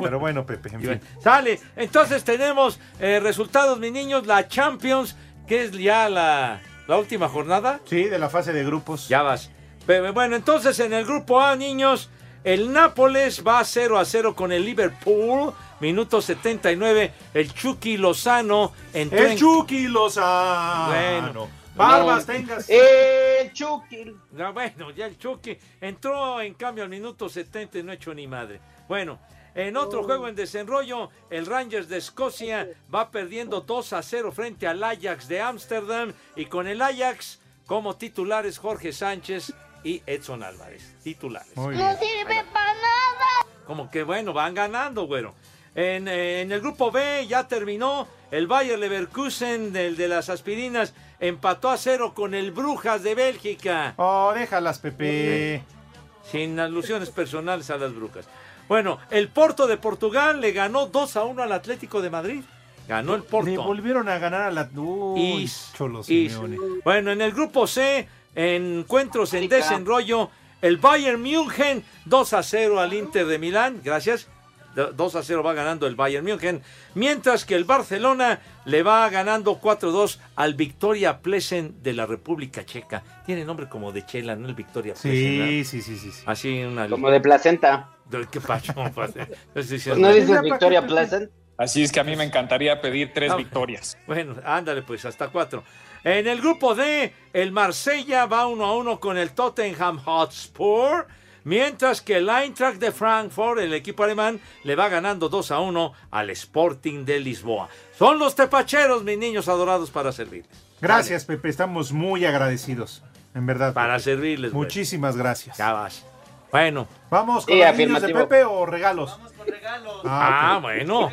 Pero bueno, Pepe, en fin. <laughs> Sale. Entonces tenemos eh, resultados, mis niños. La Champions, que es ya la, la última jornada. Sí, de la fase de grupos. Ya vas. Pero, bueno, entonces en el grupo A, niños, el Nápoles va 0 a 0 con el Liverpool. Minuto 79. El Chucky Lozano entró El en- Chucky Lozano. Bueno. Barbas No. tengas. El Chucky. Ya, bueno, ya el Chucky entró en cambio al minuto 70 y no ha hecho ni madre. Bueno, en otro juego en desenrollo, el Rangers de Escocia va perdiendo 2 a 0 frente al Ajax de Ámsterdam y con el Ajax como titulares Jorge Sánchez y Edson Álvarez. Titulares. No sirve para nada. Como que bueno, van ganando, güero. En, en el grupo B ya terminó. El Bayer Leverkusen, el de las aspirinas, empató a cero con el Brujas de Bélgica. Oh, déjalas, Pepe. Sin alusiones personales a las brujas. Bueno, el Porto de Portugal le ganó 2 a 1 al Atlético de Madrid. Ganó el Porto. Le volvieron a ganar a la. Uy, Is- Cholo Is. Simeone. Bueno, en el grupo C, encuentros en desenrollo, el Bayern München 2 a 0 al Inter de Milán. Gracias. Do- 2 a 0 va ganando el Bayern München. Mientras que el Barcelona le va ganando 4-2 al Victoria Plesen de la República Checa. Tiene nombre como de chela, ¿no? El Victoria Plesen. Sí, sí, sí, sí. sí. Así una. Como de placenta. ¿Qué pacho? Pues, diciendo- Pues no dices Victoria Pleasant. Así es que a mí me encantaría pedir tres Ah, victorias. Bueno, ándale pues, hasta cuatro. En el grupo D, el Marsella va uno a uno con el Tottenham Hotspur, mientras que el Eintracht de Frankfurt, el equipo alemán, le va ganando 2 a 1 al Sporting de Lisboa. Son los tepacheros, mis niños adorados, para servirles. Gracias, Pepe. Estamos muy agradecidos. En verdad. Para servirles. güey. Muchísimas gracias. Ya vas. Bueno. ¿Vamos con Sí, los niños de afirmativo. Pepe o regalos? Ah, ok. bueno.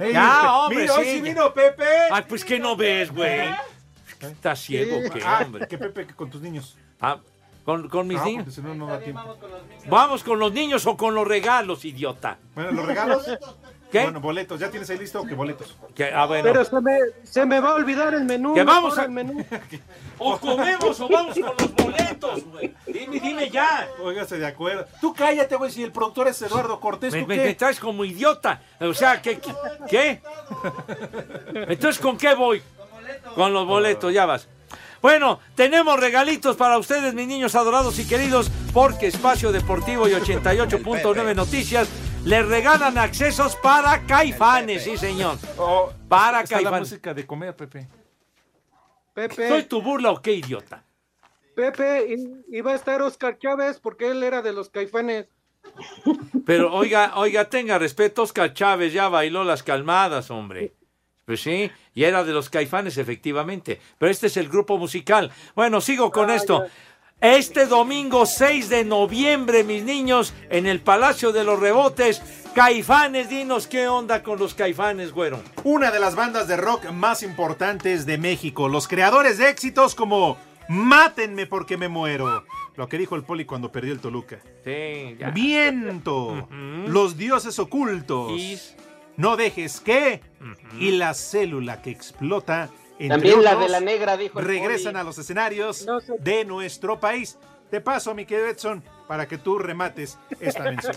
Ey, Ya, hombre, mira, hoy sí, sí ya. vino Pepe. Ay, pues que no ves, güey. ¿Estás ciego qué, Ah, hombre? que Pepe que con tus niños. Ah, ¿con, con mis No, niños? si no, no da tiempo. Vamos con los niños o con los regalos, idiota. Bueno, ¿los regalos? <laughs> ¿Qué? Bueno, boletos. ¿Ya tienes ahí listo o qué boletos? Que- ah, bueno. Pero se me, se me va a olvidar el menú. Que vamos a- el menú. <laughs> O comemos o vamos con los boletos, güey. Dime, dime ya. Óigase de acuerdo. Tú cállate, güey, si el productor es Eduardo Cortés, Me, ¿tú me- qué? me traes como idiota. O sea, ¿qué? qué- ¿Qué? Entonces, ¿con qué voy? Con los boletos, ya vas. Bueno, tenemos regalitos para ustedes, mis niños adorados y queridos, porque Espacio Deportivo y <laughs> 88.9 Noticias les regalan accesos para Caifanes, sí señor. <laughs> Para Está la Caifanes. música de comer, Pepe. Pepe, ¿Soy tu burla o qué idiota? Pepe, y- iba a estar Oscar Chávez porque él era de los caifanes. Pero oiga, oiga, tenga respeto, Oscar Chávez ya bailó las calmadas, hombre. Pues sí, y era de los caifanes, efectivamente. Pero este es el grupo musical. Bueno, sigo con esto. Este domingo 6 de noviembre, mis niños, en el Palacio de los Rebotes, Caifanes, dinos qué onda con los Caifanes, güero. Una de las bandas de rock más importantes de México. Los creadores de éxitos como Mátenme porque me muero. Lo que dijo el Poli cuando perdió el Toluca. Sí, ya. Viento. Los dioses ocultos. No dejes que. Y la célula que explota. entre También la otros, de la negra, dijo Regresan Poli. a los escenarios de nuestro país. Te paso, mi querido Edson, para que tú remates esta <laughs> mención.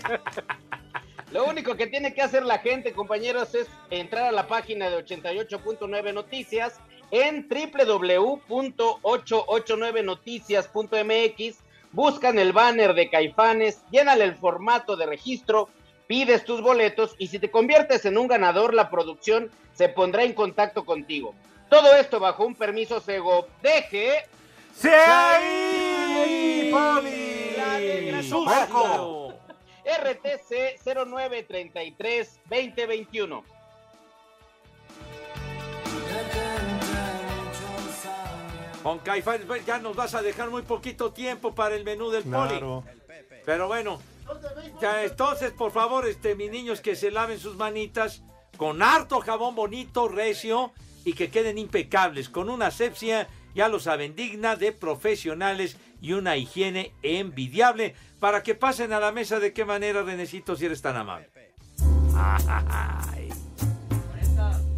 Lo único que tiene que hacer la gente, compañeros, es entrar a la página de 88.9 Noticias en www.889noticias.mx. Buscan el banner de Caifanes, llénale el formato de registro, pides tus boletos y si te conviertes en un ganador, la producción se pondrá en contacto contigo. Todo esto bajo un permiso Sego. Deje. ¡Sí. RTC 0933 2021. Con bueno, ya nos vas a dejar muy poquito tiempo para el menú del Claro. Poli. Pero bueno, ya, entonces, por favor, este, mis niños que se laven sus manitas con harto jabón bonito, recio y que queden impecables, con una asepsia, ya lo saben, digna de profesionales y una higiene envidiable para que pasen a la mesa. ¿De qué manera, Renecito, si eres tan amable? <laughs>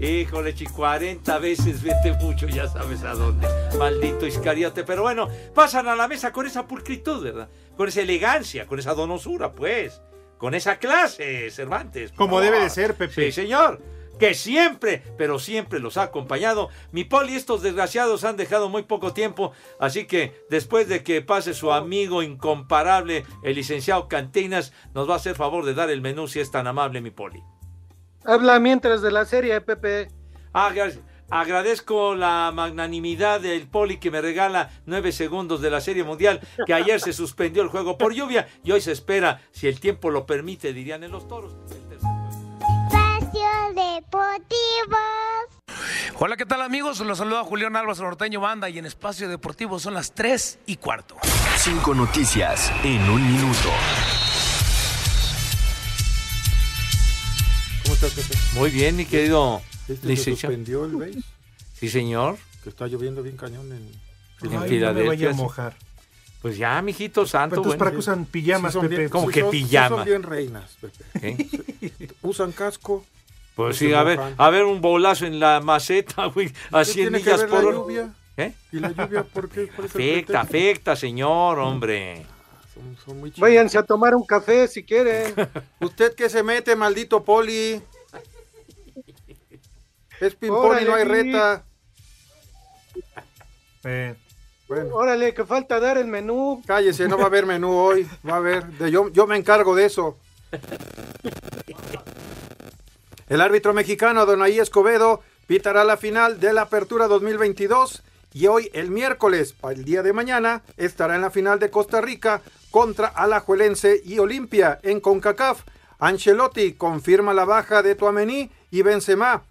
Híjole, chi, 40 veces vete mucho, ya sabes a dónde. Maldito iscariote. Pero bueno, pasan a la mesa con esa pulcritud, ¿verdad? Con esa elegancia, con esa donosura, pues. Con esa clase, Cervantes. Como favor. debe de ser, Pepe. Sí, señor. Que siempre, pero siempre los ha acompañado. Mi poli, estos desgraciados han dejado muy poco tiempo. Así que después de que pase su amigo incomparable, el licenciado Cantinas, nos va a hacer favor de dar el menú si es tan amable, mi poli. Habla mientras de la serie, Pepe. Ah, gracias. Agradezco la magnanimidad del Poli que me regala nueve segundos de la Serie Mundial, que ayer se suspendió el juego por lluvia y hoy se espera, si el tiempo lo permite, dirían en los toros. Espacio Deportivo. Hola, ¿qué tal amigos? Los saluda Julián Álvarez Norteño Banda y en Espacio Deportivo son las 3 y cuarto. Cinco noticias en un minuto. ¿Cómo estás, Pepe? Muy bien, mi querido ¿Este se licenciado. suspendió el béis? Sí, señor. Que está lloviendo bien cañón en... En Ay, no me Filadelfia, vaya a mojar. Pues ya, mijito santo. Entonces, bueno. ¿para qué usan pijamas, Sí Pepe? bien- ¿Cómo sí que son- sí son bien reinas, Pepe. ¿Eh? <laughs> Usan casco. Pues sí, a ver, mojan. a ver un bolazo en la maceta, <laughs> güey, a ¿Qué 100 tiene que millas ver por la hora. lluvia? ¿Eh? ¿Y la lluvia por qué? ¿Cuál es el Afecta, afecta, señor, hombre. Son, son muy chidos. Váyanse a tomar un café si quieren. <laughs> ¿Usted qué se mete, maldito poli? Es ping-pong y no hay reta. Eh, Bueno, Órale, que falta dar el menú. cállese, no va a haber menú hoy. Va a haber. de- yo, yo me encargo de eso. El árbitro mexicano Donaí Escobedo pitará la final de la Apertura 2022 y hoy, el miércoles, para el día de mañana, estará en la final de Costa Rica contra Alajuelense y Olimpia en CONCACAF. Ancelotti confirma la baja de Tuamení y Benzema.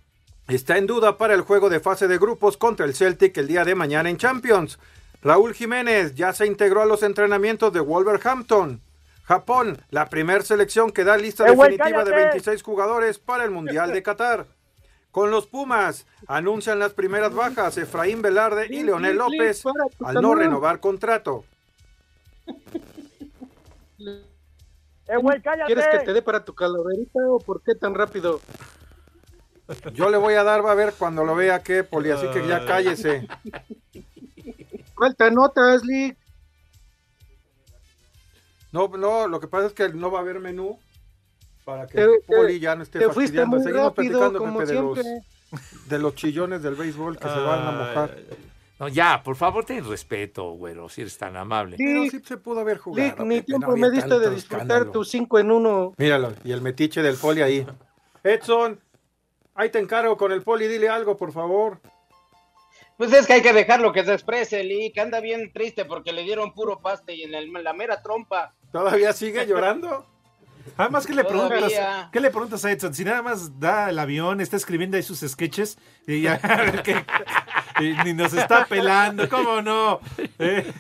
Está en duda para el juego de fase de grupos contra el Celtic el día de mañana en Champions. Raúl Jiménez ya se integró a los entrenamientos de Wolverhampton. Japón, la primer selección que da lista ¡Eh, güey, definitiva de cállate! 26 jugadores para el Mundial de Qatar. Con los Pumas, anuncian las primeras bajas Efraín Velarde y Leonel López al no renovar contrato. ¡Eh, güey, cállate! ¿Quieres que te dé para tu calaverita o por qué tan rápido? Yo le voy a dar, va a ver cuando lo vea que, Poli, así que ya cállese. Falta notas, Lee. No, no, lo que pasa es que no va a haber menú para que Te- Poli ya no esté te fuiste muy Seguimos rápido, platicando, como Pepe, de los, siempre. de los chillones del béisbol que se van a mojar. No, ya, por favor, ten respeto, güero, si eres tan amable. Pero sí se pudo haber jugado. Lick, ni tiempo no me diste de disfrutar escándalo. tu 5 en 1. Míralo, y el metiche del Poli ahí. <laughs> Edson, ahí te encargo con el Poli, dile algo, por favor. Pues es que hay que dejarlo que se exprese, Lee, que anda bien triste porque le dieron puro paste y en el- la mera trompa. ¿Todavía sigue llorando? <laughs> Además, ¿qué le Todavía. preguntas? ¿Qué le preguntas a Edson? Si nada más da el avión, está escribiendo ahí sus sketches y ya <laughs> a ver qué- y ni nos está pelando, ¿cómo no? Eh,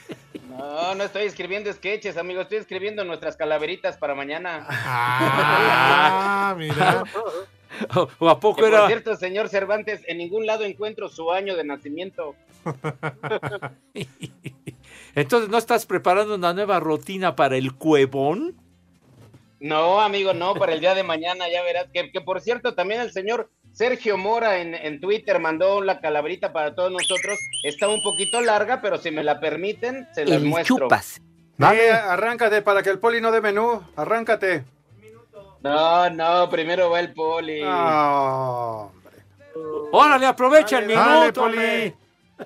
No, no estoy escribiendo sketches, amigo, estoy escribiendo nuestras calaveritas para mañana. Ah, mira. ¿O a poco Que, por era? cierto, señor Cervantes, en ningún lado encuentro su año de nacimiento. <laughs> Entonces, ¿no estás preparando una nueva rutina para el cuevón? No, amigo, no, para el día de mañana ya verás. Que, que por cierto, también el señor Sergio Mora en, en Twitter mandó la calaverita para todos nosotros. Está un poquito larga, pero si me la permiten, se las muestro. Dale, arráncate para que el Poli no dé menú. Arráncate. No, no, primero va el poli. Ah, Órale, aprovecha el minuto, Dale, Poli.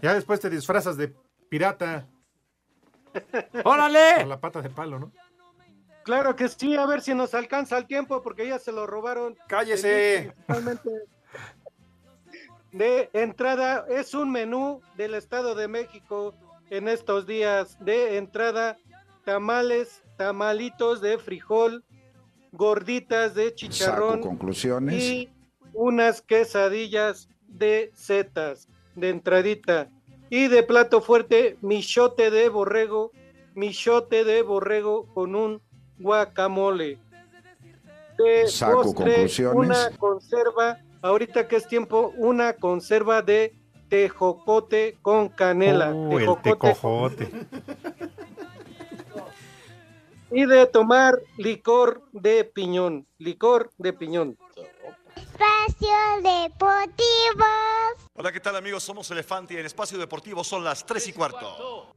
Ya después te disfrazas de pirata. ¡Órale! Con la pata de palo, ¿no? Claro que sí, a ver si nos alcanza el tiempo porque ya se lo robaron. Cállese. Principalmente De entrada, es un menú del Estado de México en estos días. De entrada, tamales, tamalitos de frijol, gorditas de chicharrón. Saco conclusiones. Y unas quesadillas de setas de entradita. Y de plato fuerte, michote de borrego, michote de borrego con un guacamole. De Saco conclusiones. Una conserva, ahorita que es tiempo, una conserva de tejocote con canela. Uh, el Tejocote tecojote. y de tomar licor de piñón, licor de piñón. Espacio Deportivo. Hola, ¿qué tal amigos? Somos Elefante y en Espacio Deportivo son las 3 y cuarto.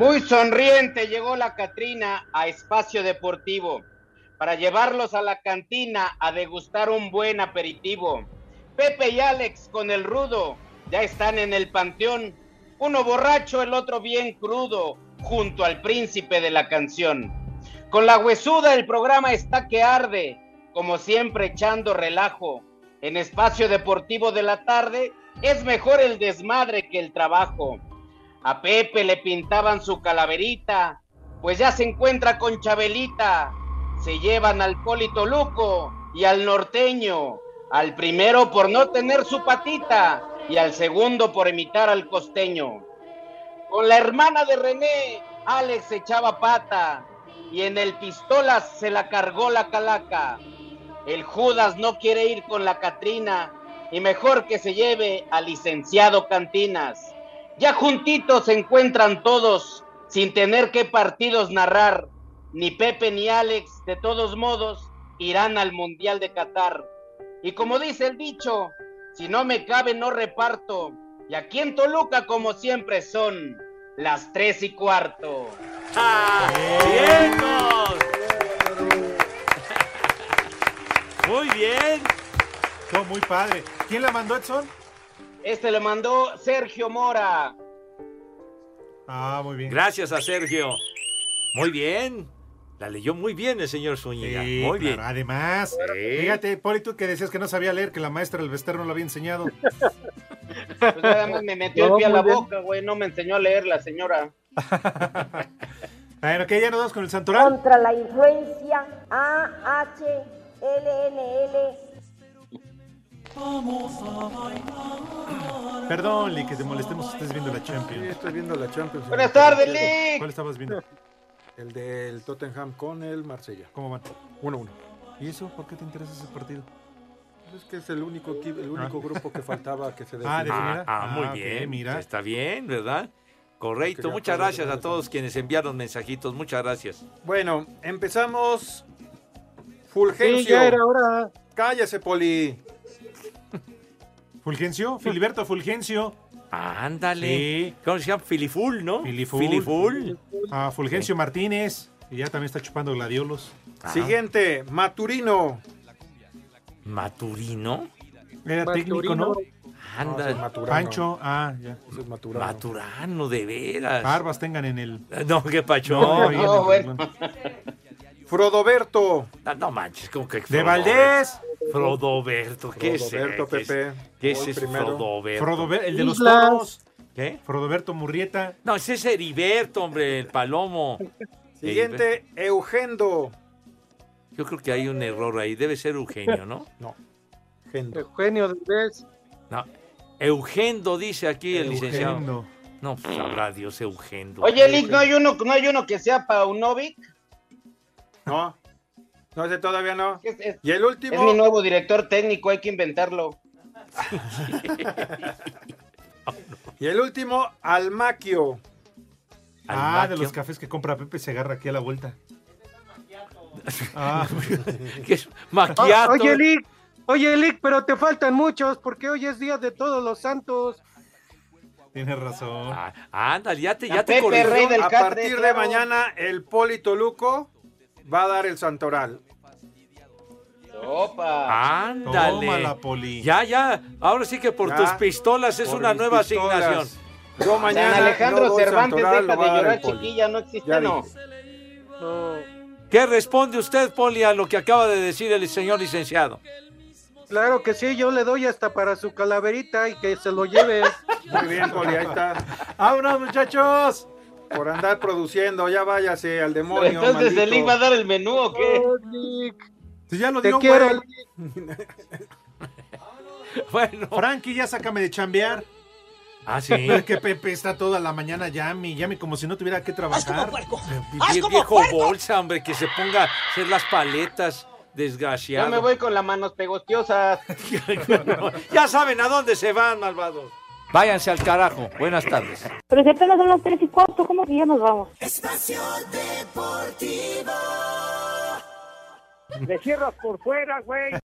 Muy sonriente llegó la Catrina a Espacio Deportivo para llevarlos a la cantina a degustar un buen aperitivo. Pepe y Alex con el rudo ya están en el panteón, uno borracho, el otro bien crudo, junto al príncipe de la canción. Con la huesuda el programa está que arde, como siempre echando relajo. En Espacio Deportivo de la tarde es mejor el desmadre que el trabajo. A Pepe le pintaban su calaverita, pues ya se encuentra con Chabelita. Se llevan al Polito Luco y al norteño, al primero por no tener su patita y al segundo por imitar al costeño. Con la hermana de René, Alex echaba pata y en el pistolas se la cargó la calaca. El Judas no quiere ir con la Catrina y mejor que se lleve al licenciado Cantinas. Ya juntitos se encuentran todos, sin tener que partidos narrar. Ni Pepe ni Alex, de todos modos, irán al Mundial de Qatar. Y como dice el dicho, si no me cabe no reparto. Y aquí en Toluca, como siempre, son las tres y cuarto. ¡Vientos! Muy bien. Muy padre. ¿Quién la mandó, Edson? Este lo mandó Sergio Mora. Ah, muy bien. Gracias a Sergio. Muy bien. La leyó muy bien el señor Zúñiga. Sí, muy bien. claro, Además, fíjate, Poli, tú que decías que no sabía leer, que la maestra del Vester no lo había enseñado. <laughs> Pues nada más me metió No, el pie a la bien. boca, güey. No me enseñó a leer la señora. <laughs> Bueno, que ya nos vamos con el santoral. Contra la influencia AHLNL. Perdón, Lee, que te molestemos si estés viendo la Champions. Sí, estoy viendo la Champions. Buenas tardes, Lee. ¿Cuál estabas viendo? El del Tottenham con el Marsella. ¿Cómo van? 1-1. ¿Y eso? ¿Por qué te interesa ese partido? Es que es el único, el único Ah. grupo que faltaba que se <laughs> Ah, definiera. Ah, muy Ah, bien. mira. Está bien, ¿verdad? Correcto. Quería Muchas gracias a todos quienes enviaron mensajitos. Muchas gracias. Bueno, empezamos. Sí, Fulgencio. ya era hora. Cállese, Poli. Fulgencio, Filiberto Fulgencio. Ándale. Sí. ¿Cómo se llama? Filiful, ¿no? Filiful. Filiful. Ah, Fulgencio Martínez. Y ya también está chupando gladiolos. Ah. Siguiente, Maturino. Maturino. Era técnico, ¿no? Anda. ese es Maturano. Pancho, ah, ya. Es Maturano. Maturano, de veras. Barbas tengan en el. No, qué pacho. No, No, bueno. Frodoberto. no manches, como que. De Valdés. Frodoberto, ¿qué es? Frodoberto, ¿Qué es- Pepe. ¿Qué es ese primero. Frodoberto? Frodober- el de los toros. ¿Qué? Frodoberto Murrieta. No, ese es Heriberto, hombre, el palomo. <laughs> Siguiente, Eugendo. Yo creo que hay un error ahí. Debe ser Eugenio, ¿no? <laughs> No. Gendo. Eugenio Derbez. No. Eugendo dice aquí el licenciado. Eugendo. No, pues sabrá Dios Eugendo. Oye, Lick, ¿no hay uno, no hay uno que sea Paunovic? No. No, ese todavía no. Es, es- Y el es mi último. nuevo director técnico, hay que inventarlo. <laughs> Y el último, Almaquio. Ah, de los cafés que compra Pepe se agarra aquí a la vuelta. Ah, <laughs> ¿Qué es? Ah, Maquiato. oye, Lick, oye, Lick, pero te faltan muchos porque hoy es día de todos los santos. tienes razón. Ah, ándale, ya te, ya te Pepe, corrigió. rey del A Catre, partir de mañana, el Polito Luco va a dar el santoral. Opa. Ándale. Poli. Ya, ya. Ahora sí que por Ya, tus pistolas es por una nueva pistolas. asignación. Yo mañana. San Alejandro no Cervantes, santoral, deja de llorar, chiquilla, no existe. No. ¿Qué responde usted, Poli, a lo que acaba de decir el señor licenciado? Claro que sí, yo le doy hasta para su calaverita y que se lo lleve. Muy bien, Poli, ahí está. <laughs> ¡Vámonos, muchachos! Por andar produciendo, ya váyase al demonio. Entonces, ¿el. Lick va a dar el menú o qué? Oh, Lick, Si ya lo Te dio, quiero. <laughs> Bueno. Frankie, ya sácame de chambear. Ah, sí. Es que Pepe está toda la mañana llame, llame como si no tuviera que trabajar. Vie- viejo bolsa, hombre, que se ponga a hacer las paletas, desgraciado. Yo me voy con las manos pegostiosas. <laughs> ya saben a dónde se van, malvados. Váyanse al carajo. Buenas tardes. Pero si apenas son las 3 y cuarto, ¿cómo que ya nos vamos? Espacio Deportivo. Le cierras por fuera, güey.